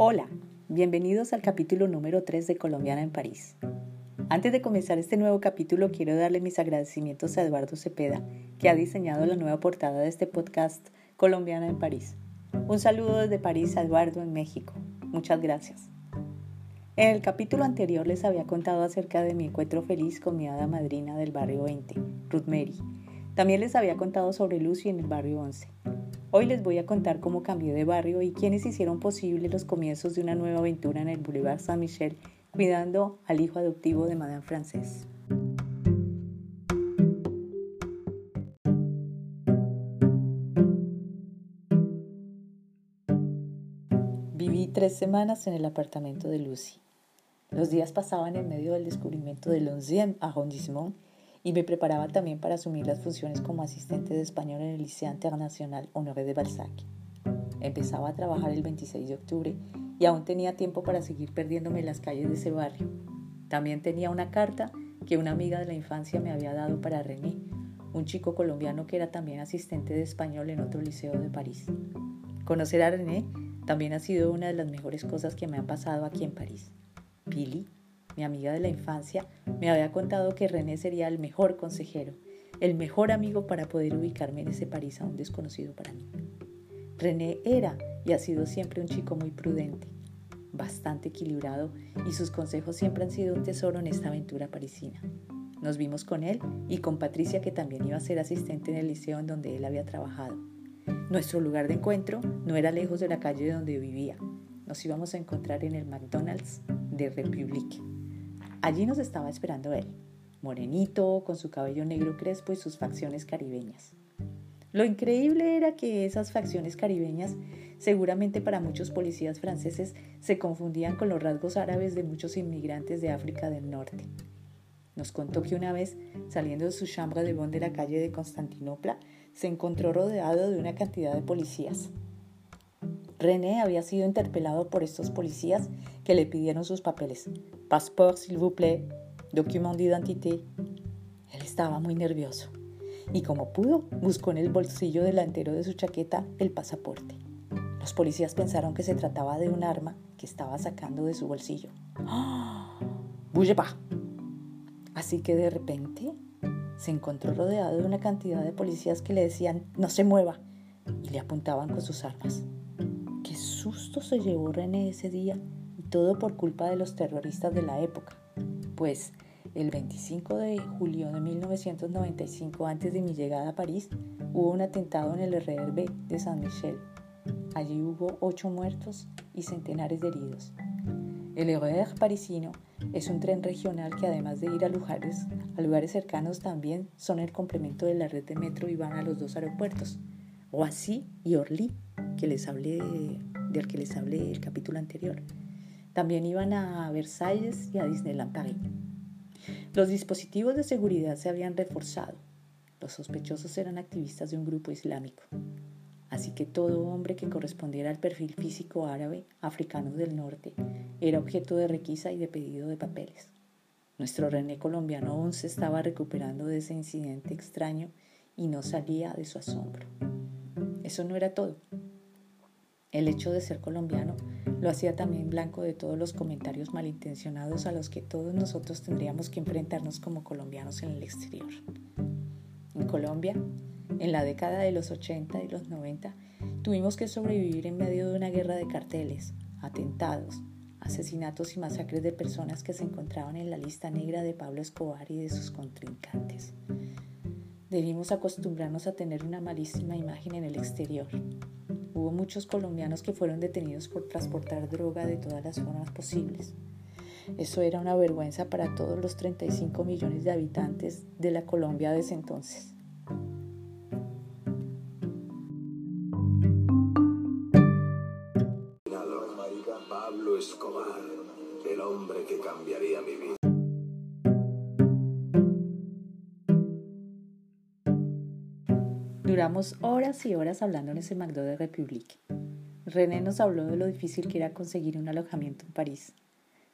Hola, bienvenidos al capítulo número 3 de Colombiana en París. Antes de comenzar este nuevo capítulo quiero darle mis agradecimientos a Eduardo Cepeda, que ha diseñado la nueva portada de este podcast Colombiana en París. Un saludo desde París a Eduardo en México. Muchas gracias. En el capítulo anterior les había contado acerca de mi encuentro feliz con mi hada madrina del barrio 20, Ruth Mary. También les había contado sobre Lucy en el barrio 11. Hoy les voy a contar cómo cambié de barrio y quiénes hicieron posible los comienzos de una nueva aventura en el Boulevard Saint-Michel, cuidando al hijo adoptivo de Madame Frances. Viví tres semanas en el apartamento de Lucy. Los días pasaban en medio del descubrimiento del 11e arrondissement y me preparaba también para asumir las funciones como asistente de español en el Liceo Internacional Honoré de Balzac. Empezaba a trabajar el 26 de octubre y aún tenía tiempo para seguir perdiéndome en las calles de ese barrio. También tenía una carta que una amiga de la infancia me había dado para René, un chico colombiano que era también asistente de español en otro liceo de París. Conocer a René también ha sido una de las mejores cosas que me han pasado aquí en París. Pili mi amiga de la infancia, me había contado que René sería el mejor consejero, el mejor amigo para poder ubicarme en ese París aún desconocido para mí. René era y ha sido siempre un chico muy prudente, bastante equilibrado y sus consejos siempre han sido un tesoro en esta aventura parisina. Nos vimos con él y con Patricia que también iba a ser asistente en el liceo en donde él había trabajado. Nuestro lugar de encuentro no era lejos de la calle donde vivía. Nos íbamos a encontrar en el McDonald's de Republique. Allí nos estaba esperando él, morenito, con su cabello negro crespo y sus facciones caribeñas. Lo increíble era que esas facciones caribeñas, seguramente para muchos policías franceses, se confundían con los rasgos árabes de muchos inmigrantes de África del Norte. Nos contó que una vez, saliendo de su chambre de bon de la calle de Constantinopla, se encontró rodeado de una cantidad de policías. René había sido interpelado por estos policías que le pidieron sus papeles. Passeport, s'il vous plaît, document d'identité. Él estaba muy nervioso y como pudo, buscó en el bolsillo delantero de su chaqueta el pasaporte. Los policías pensaron que se trataba de un arma que estaba sacando de su bolsillo. ¡Ah! ¡Bouge pas! Así que de repente se encontró rodeado de una cantidad de policías que le decían no se mueva y le apuntaban con sus armas susto se llevó René ese día y todo por culpa de los terroristas de la época, pues el 25 de julio de 1995, antes de mi llegada a París, hubo un atentado en el RRB de San Michel. Allí hubo ocho muertos y centenares de heridos. El RER parisino es un tren regional que además de ir a lugares, a lugares cercanos también son el complemento de la red de metro y van a los dos aeropuertos, Roissy y Orly, que les hablé del que les hablé el capítulo anterior. También iban a Versalles y a Disneyland Paris. Los dispositivos de seguridad se habían reforzado. Los sospechosos eran activistas de un grupo islámico. Así que todo hombre que correspondiera al perfil físico árabe, africano del norte, era objeto de requisa y de pedido de papeles. Nuestro René colombiano aún se estaba recuperando de ese incidente extraño y no salía de su asombro. Eso no era todo. El hecho de ser colombiano lo hacía también blanco de todos los comentarios malintencionados a los que todos nosotros tendríamos que enfrentarnos como colombianos en el exterior. En Colombia, en la década de los 80 y los 90, tuvimos que sobrevivir en medio de una guerra de carteles, atentados, asesinatos y masacres de personas que se encontraban en la lista negra de Pablo Escobar y de sus contrincantes. Debimos acostumbrarnos a tener una malísima imagen en el exterior Hubo muchos colombianos que fueron detenidos por transportar droga de todas las formas posibles. Eso era una vergüenza para todos los 35 millones de habitantes de la Colombia de ese entonces. Pablo Escobar, el hombre que cambiaría mi vida. Duramos horas y horas hablando en ese McDo de Republique. René nos habló de lo difícil que era conseguir un alojamiento en París,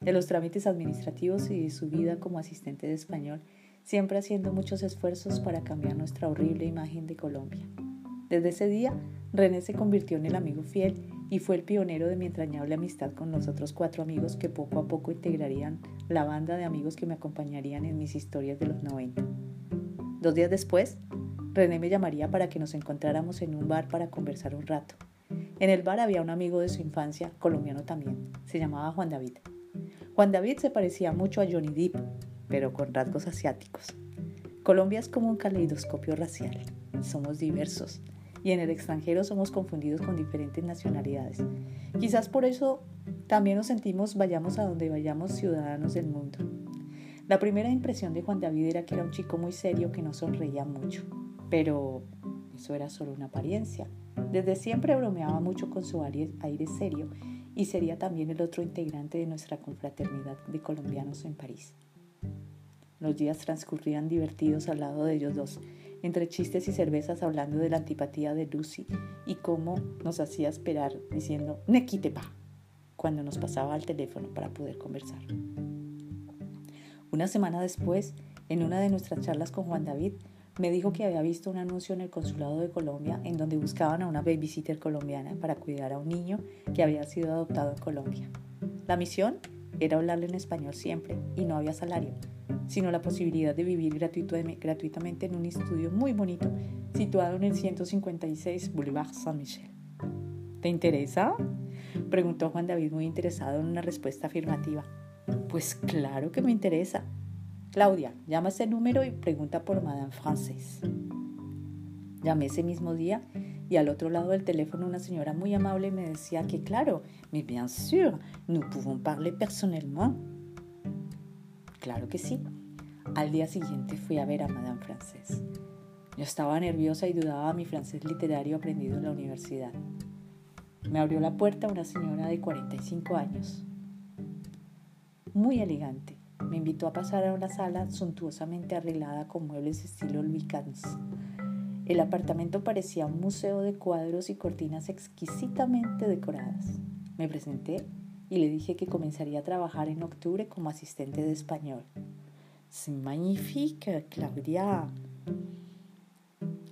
de los trámites administrativos y de su vida como asistente de español, siempre haciendo muchos esfuerzos para cambiar nuestra horrible imagen de Colombia. Desde ese día, René se convirtió en el amigo fiel y fue el pionero de mi entrañable amistad con los otros cuatro amigos que poco a poco integrarían la banda de amigos que me acompañarían en mis historias de los 90. Dos días después, René me llamaría para que nos encontráramos en un bar para conversar un rato. En el bar había un amigo de su infancia, colombiano también. Se llamaba Juan David. Juan David se parecía mucho a Johnny Depp, pero con rasgos asiáticos. Colombia es como un caleidoscopio racial. Somos diversos y en el extranjero somos confundidos con diferentes nacionalidades. Quizás por eso también nos sentimos, vayamos a donde vayamos, ciudadanos del mundo. La primera impresión de Juan David era que era un chico muy serio que no sonreía mucho, pero eso era solo una apariencia. Desde siempre bromeaba mucho con su aire serio y sería también el otro integrante de nuestra confraternidad de colombianos en París. Los días transcurrían divertidos al lado de ellos dos, entre chistes y cervezas hablando de la antipatía de Lucy y cómo nos hacía esperar diciendo ne quite pa cuando nos pasaba al teléfono para poder conversar. Una semana después, en una de nuestras charlas con Juan David, me dijo que había visto un anuncio en el consulado de Colombia en donde buscaban a una babysitter colombiana para cuidar a un niño que había sido adoptado en Colombia. La misión era hablarle en español siempre y no había salario, sino la posibilidad de vivir gratuitamente en un estudio muy bonito situado en el 156 Boulevard Saint-Michel. ¿Te interesa? Preguntó Juan David muy interesado en una respuesta afirmativa. Pues claro que me interesa, Claudia, llama ese número y pregunta por Madame Frances. Llamé ese mismo día y al otro lado del teléfono una señora muy amable me decía que claro, mais bien sûr, nous pouvons parler personnellement. Claro que sí. Al día siguiente fui a ver a Madame Frances. Yo estaba nerviosa y dudaba mi francés literario aprendido en la universidad. Me abrió la puerta una señora de 45 años, muy elegante, me invitó a pasar a una sala suntuosamente arreglada con muebles estilo Louis. El apartamento parecía un museo de cuadros y cortinas exquisitamente decoradas. Me presenté y le dije que comenzaría a trabajar en octubre como asistente de español. ¡Es magnifique, Claudia!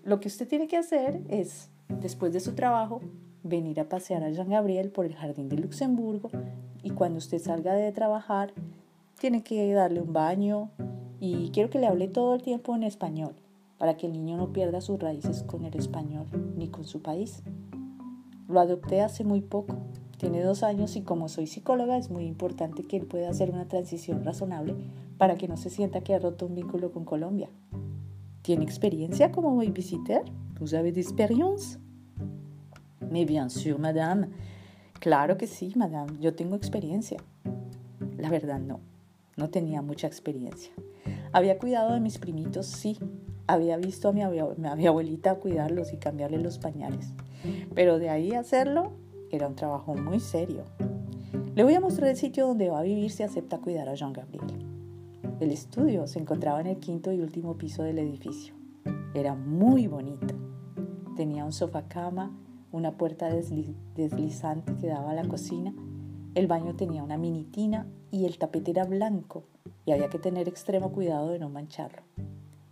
Lo que usted tiene que hacer es, después de su trabajo, venir a pasear a Jean Gabriel por el jardín de Luxemburgo y cuando usted salga de trabajar, tiene que darle un baño y quiero que le hable todo el tiempo en español para que el niño no pierda sus raíces con el español ni con su país. Lo adopté hace muy poco, tiene dos años y como soy psicóloga es muy importante que él pueda hacer una transición razonable para que no se sienta que ha roto un vínculo con Colombia. ¿Tiene experiencia como babysitter? ¿Vous avez d'expérience? Mais bien sûr, madame. Claro que sí, madame. Yo tengo experiencia. La verdad no no tenía mucha experiencia. Había cuidado de mis primitos, sí. Había visto a mi, abuelita cuidarlos y cambiarle los pañales. Pero de ahí hacerlo era un trabajo muy serio. Le voy a mostrar el sitio donde va a vivir si acepta cuidar a Jean Gabriel. El estudio se encontraba en el quinto y último piso del edificio. Era muy bonito. Tenía un sofá cama, una puerta deslizante que daba a la cocina el baño tenía una mini tina y el tapete era blanco y había que tener extremo cuidado de no mancharlo.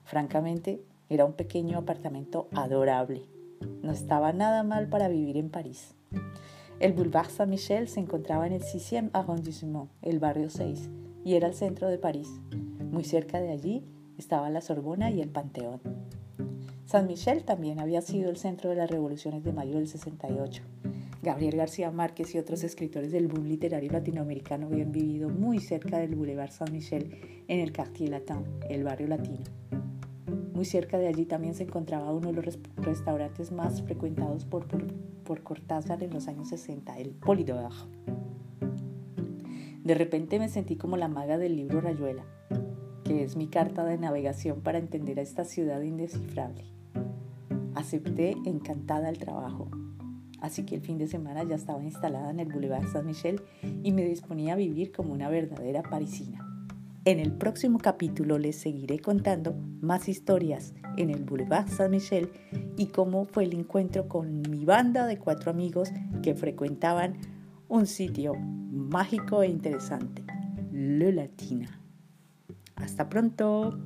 Francamente, era un pequeño apartamento adorable. No estaba nada mal para vivir en París. El Boulevard Saint-Michel se encontraba en el 6e arrondissement, el barrio 6, y era el centro de París. Muy cerca de allí estaba la Sorbona y el Panteón. Saint-Michel también había sido el centro de las revoluciones de mayo del 68 Gabriel García Márquez y otros escritores del boom literario latinoamericano habían vivido muy cerca del Boulevard Saint-Michel en el Quartier Latin, el barrio latino. Muy cerca de allí también se encontraba uno de los restaurantes más frecuentados por, por, Cortázar en los años 60, el Polidor. De repente me sentí como la maga del libro Rayuela, que es mi carta de navegación para entender a esta ciudad indescifrable. Acepté encantada el trabajo, así que el fin de semana ya estaba instalada en el Boulevard Saint-Michel y me disponía a vivir como una verdadera parisina. En el próximo capítulo les seguiré contando más historias en el Boulevard Saint-Michel y cómo fue el encuentro con mi banda de cuatro amigos que frecuentaban un sitio mágico e interesante, Le Latina. Hasta pronto.